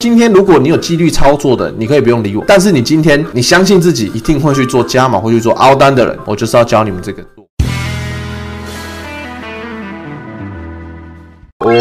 今天如果你有纪律操作的，你可以不用理我。但是你今天你相信自己一定会去做加码，会去做凹单的人，我就是要教你们这个。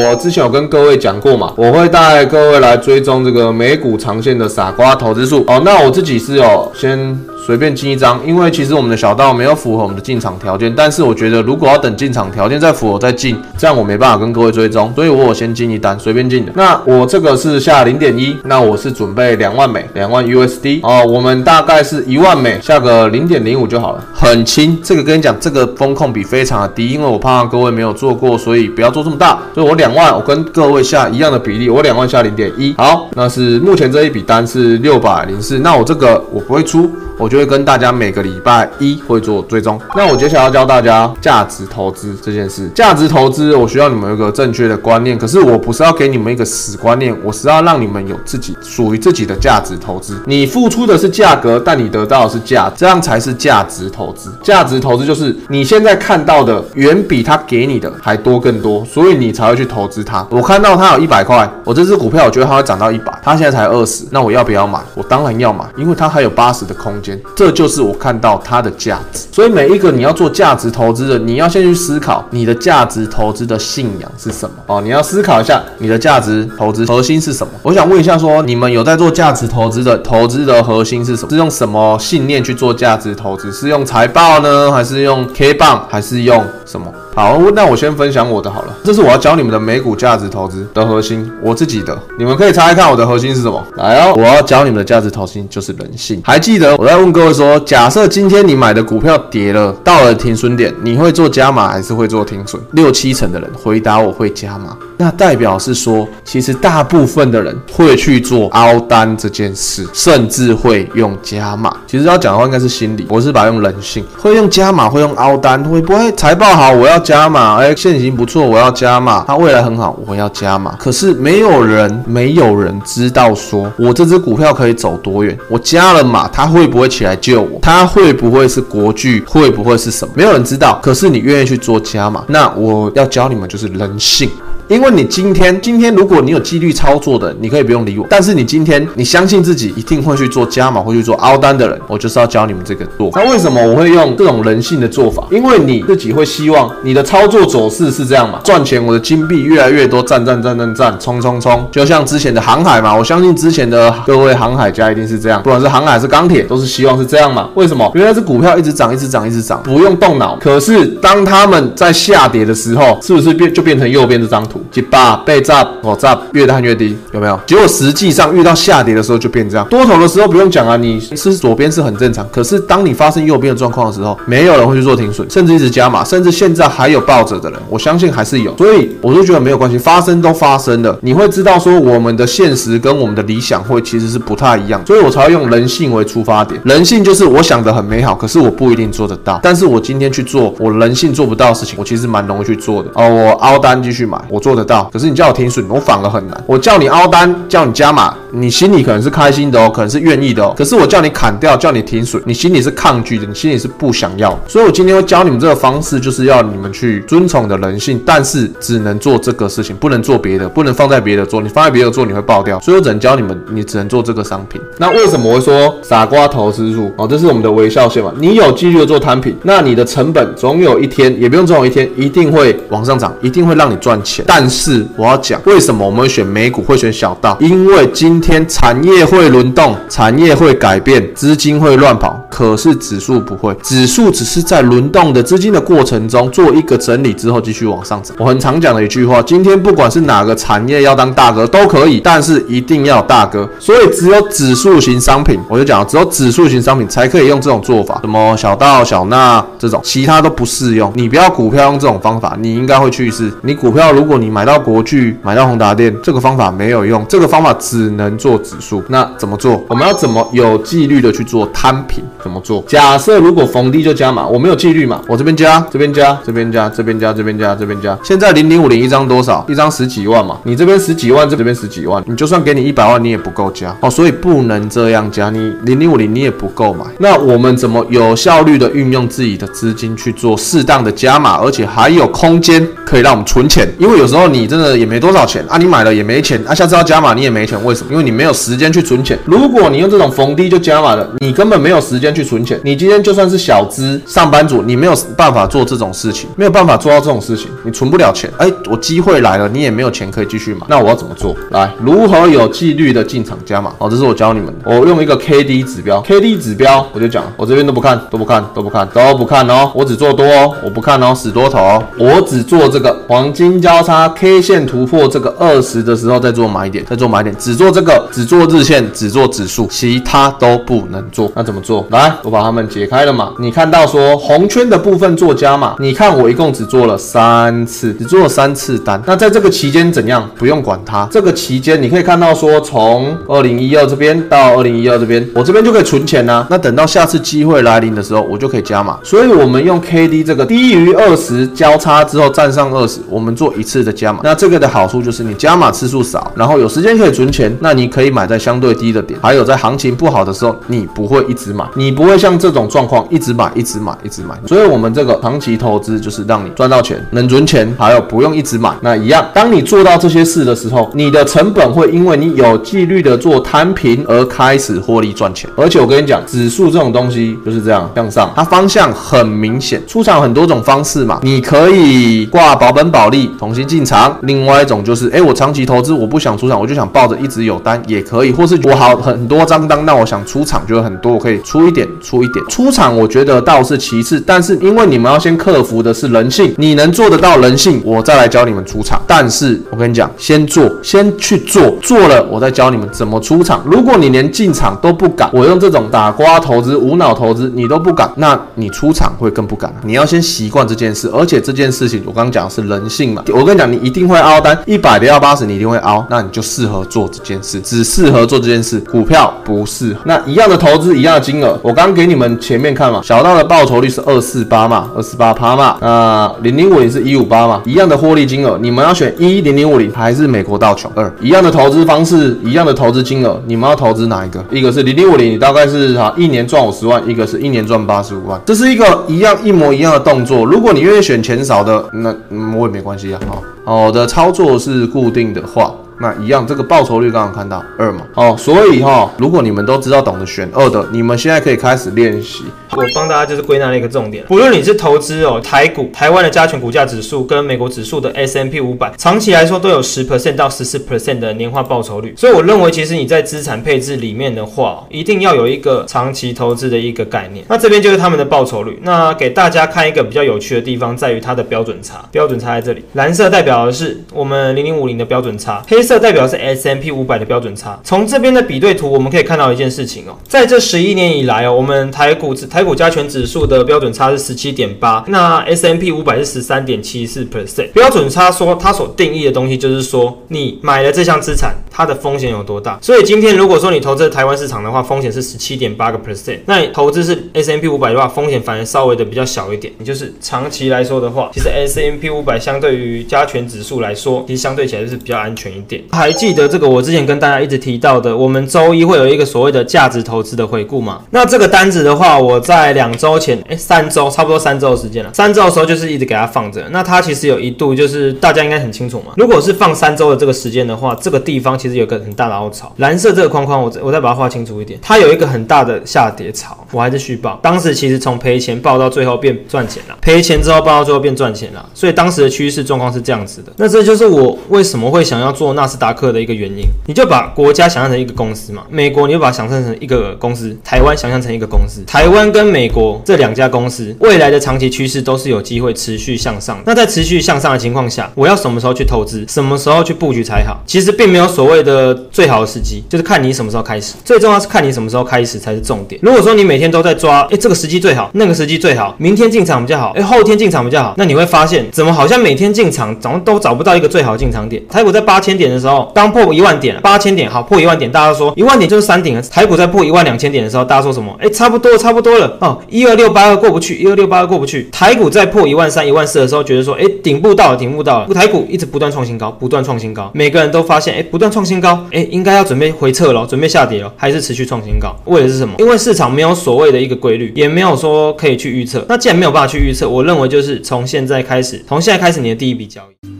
我之前有跟各位讲过嘛，我会带各位来追踪这个美股长线的傻瓜投资术。哦，那我自己是有先。随便进一张，因为其实我们的小道没有符合我们的进场条件，但是我觉得如果要等进场条件再符合再进，这样我没办法跟各位追踪，所以我有先进一单，随便进的。那我这个是下零点一，那我是准备两万美，两万 USD 哦，我们大概是一万美，下个零点零五就好了，很轻。这个跟你讲，这个风控比非常的低，因为我怕各位没有做过，所以不要做这么大。所以我两万，我跟各位下一样的比例，我两万下零点一。好，那是目前这一笔单是六百零四，那我这个我不会出。我就会跟大家每个礼拜一会做追踪。那我接下来要教大家价值投资这件事。价值投资，我需要你们有一个正确的观念。可是我不是要给你们一个死观念，我是要让你们有自己属于自己的价值投资。你付出的是价格，但你得到的是价，这样才是价值投资。价值投资就是你现在看到的远比他给你的还多更多，所以你才会去投投资它。我看到它有一百块，我这只股票我觉得它会涨到一百，它现在才二十，那我要不要买？我当然要买，因为它还有八十的空间。这就是我看到它的价值，所以每一个你要做价值投资的，你要先去思考你的价值投资的信仰是什么哦，你要思考一下你的价值投资核心是什么。我想问一下，说你们有在做价值投资的，投资的核心是什么？是用什么信念去做价值投资？是用财报呢，还是用 K 棒，还是用什么？好，那我先分享我的好了。这是我要教你们的美股价值投资的核心，我自己的，你们可以猜猜看我的核心是什么？来哦，我要教你们的价值投资就是人性。还记得我在问各位说，假设今天你买的股票跌了，到了停损点，你会做加码还是会做停损？六七成的人回答我会加码，那代表是说，其实大部分的人会去做凹单这件事，甚至会用加码。其实要讲的话，应该是心理，我是把用人性，会用加码，会用凹单，会不会财报好，我要。加码，哎，现已经不错，我要加码。它未来很好，我要加码。可是没有人，没有人知道说我这只股票可以走多远。我加了码，它会不会起来救我？它会不会是国剧？会不会是什么？没有人知道。可是你愿意去做加码，那我要教你们就是人性。因为你今天，今天如果你有纪律操作的，你可以不用理我。但是你今天，你相信自己一定会去做加码，会去做凹单的人，我就是要教你们这个做。那为什么我会用这种人性的做法？因为你自己会希望你的操作走势是这样嘛？赚钱，我的金币越来越多，战战战战战，冲冲冲！就像之前的航海嘛，我相信之前的各位航海家一定是这样，不管是航海是钢铁，都是希望是这样嘛？为什么？原来是股票一直涨，一直涨，一直涨，不用动脑。可是当他们在下跌的时候，是不是变就变成右边这张图？几把被炸，我炸越探越低，有没有？结果实际上遇到下跌的时候就变这样。多头的时候不用讲啊，你是左边是很正常。可是当你发生右边的状况的时候，没有人会去做停损，甚至一直加码，甚至现在还有抱着的人，我相信还是有。所以我就觉得没有关系，发生都发生了。你会知道说我们的现实跟我们的理想会其实是不太一样，所以我才会用人性为出发点。人性就是我想的很美好，可是我不一定做得到。但是我今天去做我人性做不到的事情，我其实蛮容易去做的。哦，我凹单继续买，我做得到。可是你叫我停损，我反而很难。我叫你凹单，叫你加码，你心里可能是开心的哦，可能是愿意的哦。可是我叫你砍掉，叫你停损，你心里是抗拒的，你心里是不想要。所以我今天会教你们这个方式，就是要你们去遵从的人性，但是只能做这个事情，不能做别的，不能放在别的做。你放在别的做，你会爆掉。所以我只能教你们，你只能做这个商品。那为什么会说傻瓜投资术？哦，这是我们的微笑线嘛。你有继续的做摊品，那你的成本总有一天，也不用总有一天，一定会往上涨，一定会让你赚钱。但是我要讲，为什么我们会选美股，会选小道？因为今今天产业会轮动，产业会改变，资金会乱跑，可是指数不会。指数只是在轮动的资金的过程中做一个整理之后，继续往上涨。我很常讲的一句话：今天不管是哪个产业要当大哥都可以，但是一定要大哥。所以只有指数型商品，我就讲，只有指数型商品才可以用这种做法，什么小道小纳这种，其他都不适用。你不要股票用这种方法，你应该会去试。你股票如果你买到国巨，买到宏达电，这个方法没有用，这个方法只能做指数。那怎么做？我们要怎么有纪律的去做摊平？怎么做？假设如果逢低就加码，我没有纪律嘛，我这边加，这边加，这边加，这边加，这边加，这边加。现在零零五零一张多少？一张十几万嘛，你这边十几万，这边十几万，你就算给你一百万，你也不够加哦，所以不能这样加。你零零五零你也不够买，那我们怎么有效率的运用自己的资金去做适当的加码，而且还有空间可以让我们存钱？因为有时候你真的也没多少钱啊，你买了也没钱啊，下次要加码你也没钱，为什么？因为你没有时间去存钱。如果你用这种逢低就加码的，你根本没有时间去存钱。你今天就算是小资上班族，你没有办法做这种事情，没有办法做到这种事情，你存不了钱。哎，我机会来了，你也没有钱可以继续买，那我要怎么做？来，如何有纪律的进场加码？哦，这是我教你们的。我用一个 K D 指标，K D 指标我就讲，我这边都不看，都不看，都不看，都不看哦，我只做多哦，我不看哦，死多头哦，我只做这个黄金交叉 K 线突破这个二十的时候再做买点，再做买点，只做这个，只做日线，只做指数，其他都不能做。那怎么做？来，我把它们解开了嘛。你看到说红圈的部分做加码，你看我一共只做了三次，只做了三次单。那在这个期间怎样？不用管它。这个期间你可以看到说，从二零一二这边到二零一二这边，我这边就可以存钱呐。那等到下次机会来临的时候，我就可以加码。所以，我们用 K D 这个低于二十交叉之后站上二十，我们做一次的加码。那这个的好处就是你加码次数少，然后有时间可以存钱。那你可以买在相对低的点，还有在行情不好的时候，你不会一直买，你你不会像这种状况一直买、一直买、一直买。所以，我们这个长期投资就是让你赚到钱，能存钱，还有不用一直买。那一样，当你做到这些事的时候，你的成本会因为你有纪律的做摊平而开始获利赚钱。而且我跟你讲，指数这种东西就是这样向上，它方向很明显。出场很多种方式嘛，你可以挂保本保利重新进场，另外一种就是哎，我长期投资我不想出场，我就想抱着一直有单也可以，或是我好很多张单，那我想出场就很多，我可以出一点出一点。出场我觉得倒是其次，但是因为你们要先克服的是人性，你能做得到人性，我再来教你们出场。但是我跟你讲，先做，先去做，做了我再教你们怎么出场。如果你连进场都不敢，我用这种打瓜投资、无脑投资你都不敢，那你出场会更不敢。你要先习惯这件事，而且这件事情我刚刚讲的是人性嘛。我跟你讲，你一定会凹单，一百的要八十，你一定会凹，那你就适合做这件事，只适合做这件事。股票不适合。那一样的投资，一样的金额，我刚给你们前面看嘛，小道的报酬率是二四八嘛，二四八趴嘛，那零零五零是一五八嘛，一样的获利金额，你们要选一零零五零还是美国道琼二？一样的投资方式，一样的投资金额，你们要投资哪一个？一个是零零五零，你大概是哈一年赚五十万，一个是一年赚八十五万，这是一个一样一模一样的动作。如果你愿意选钱少的，那我也没关系啊。哦，我的操作是固定的话。那一样，这个报酬率刚刚看到二嘛，哦，所以哈，如果你们都知道懂得选二的，你们现在可以开始练习。我帮大家就是归纳了一个重点，不论你是投资哦台股、台湾的加权股价指数跟美国指数的 S M P 五百，长期来说都有十 percent 到十四 percent 的年化报酬率。所以我认为，其实你在资产配置里面的话，一定要有一个长期投资的一个概念。那这边就是他们的报酬率。那给大家看一个比较有趣的地方，在于它的标准差。标准差在这里，蓝色代表的是我们零零五零的标准差，黑色代表是 S M P 五百的标准差。从这边的比对图，我们可以看到一件事情哦，在这十一年以来哦，我们台股指台股加权指数的标准差是十七点八，那 S M P 五百是十三点七四 percent。标准差说它所定义的东西就是说，你买了这项资产，它的风险有多大。所以今天如果说你投资台湾市场的话，风险是十七点八个 percent，那你投资是 S M P 五百的话，风险反而稍微的比较小一点。你就是长期来说的话，其实 S M P 五百相对于加权指数来说，其实相对起来就是比较安全一点。还记得这个我之前跟大家一直提到的，我们周一会有一个所谓的价值投资的回顾嘛？那这个单子的话，我在两周前，哎，三周，差不多三周的时间了。三周的时候就是一直给它放着。那它其实有一度就是大家应该很清楚嘛。如果是放三周的这个时间的话，这个地方其其实有个很大的凹槽。蓝色这个框框，我我再把它画清楚一点，它有一个很大的下跌槽。我还是续报，当时其实从赔钱报到最后变赚钱了，赔钱之后报到最后变赚钱了。所以当时的趋势状况是这样子的。那这就是我为什么会想要做纳斯达克的一个原因。你就把国家想象成一个公司嘛，美国你就把它想象成一个公司，台湾想象成一个公司，台湾跟美国这两家公司未来的长期趋势都是有机会持续向上。那在持续向上的情况下，我要什么时候去投资，什么时候去布局才好？其实并没有所谓的最好的时机，就是看你什么时候开始。最重要是看你什么时候开始才是重点。如果说你每天都在抓，哎，这个时机最好，那个时机最好，明天进场比较好，哎，后天进场比较好，那你会发现，怎么好像每天进场，怎么都找不到一个最好的进场点。台股在八千点的时候，刚破一万点，八千点好破一万点，大家说一万点就是山顶了。台股在破一万两千点的时候，大家说什么？哎，差不多，差不多了哦，一二六八二过不去，一二六八二过不去。台股在破一万三、一万四的时候，觉得说，哎，顶部到了，顶部到了。台股一直不断创新高，不断创新高，每个人都发现，哎，不断创新高，哎，应该要准备回撤了，准备下跌了，还是持续创新高？为的是什么？因为市场没有所谓的一个规律，也没有说可以去预测。那既然没有办法去预测，我认为就是从现在开始，从现在开始你的第一笔交易。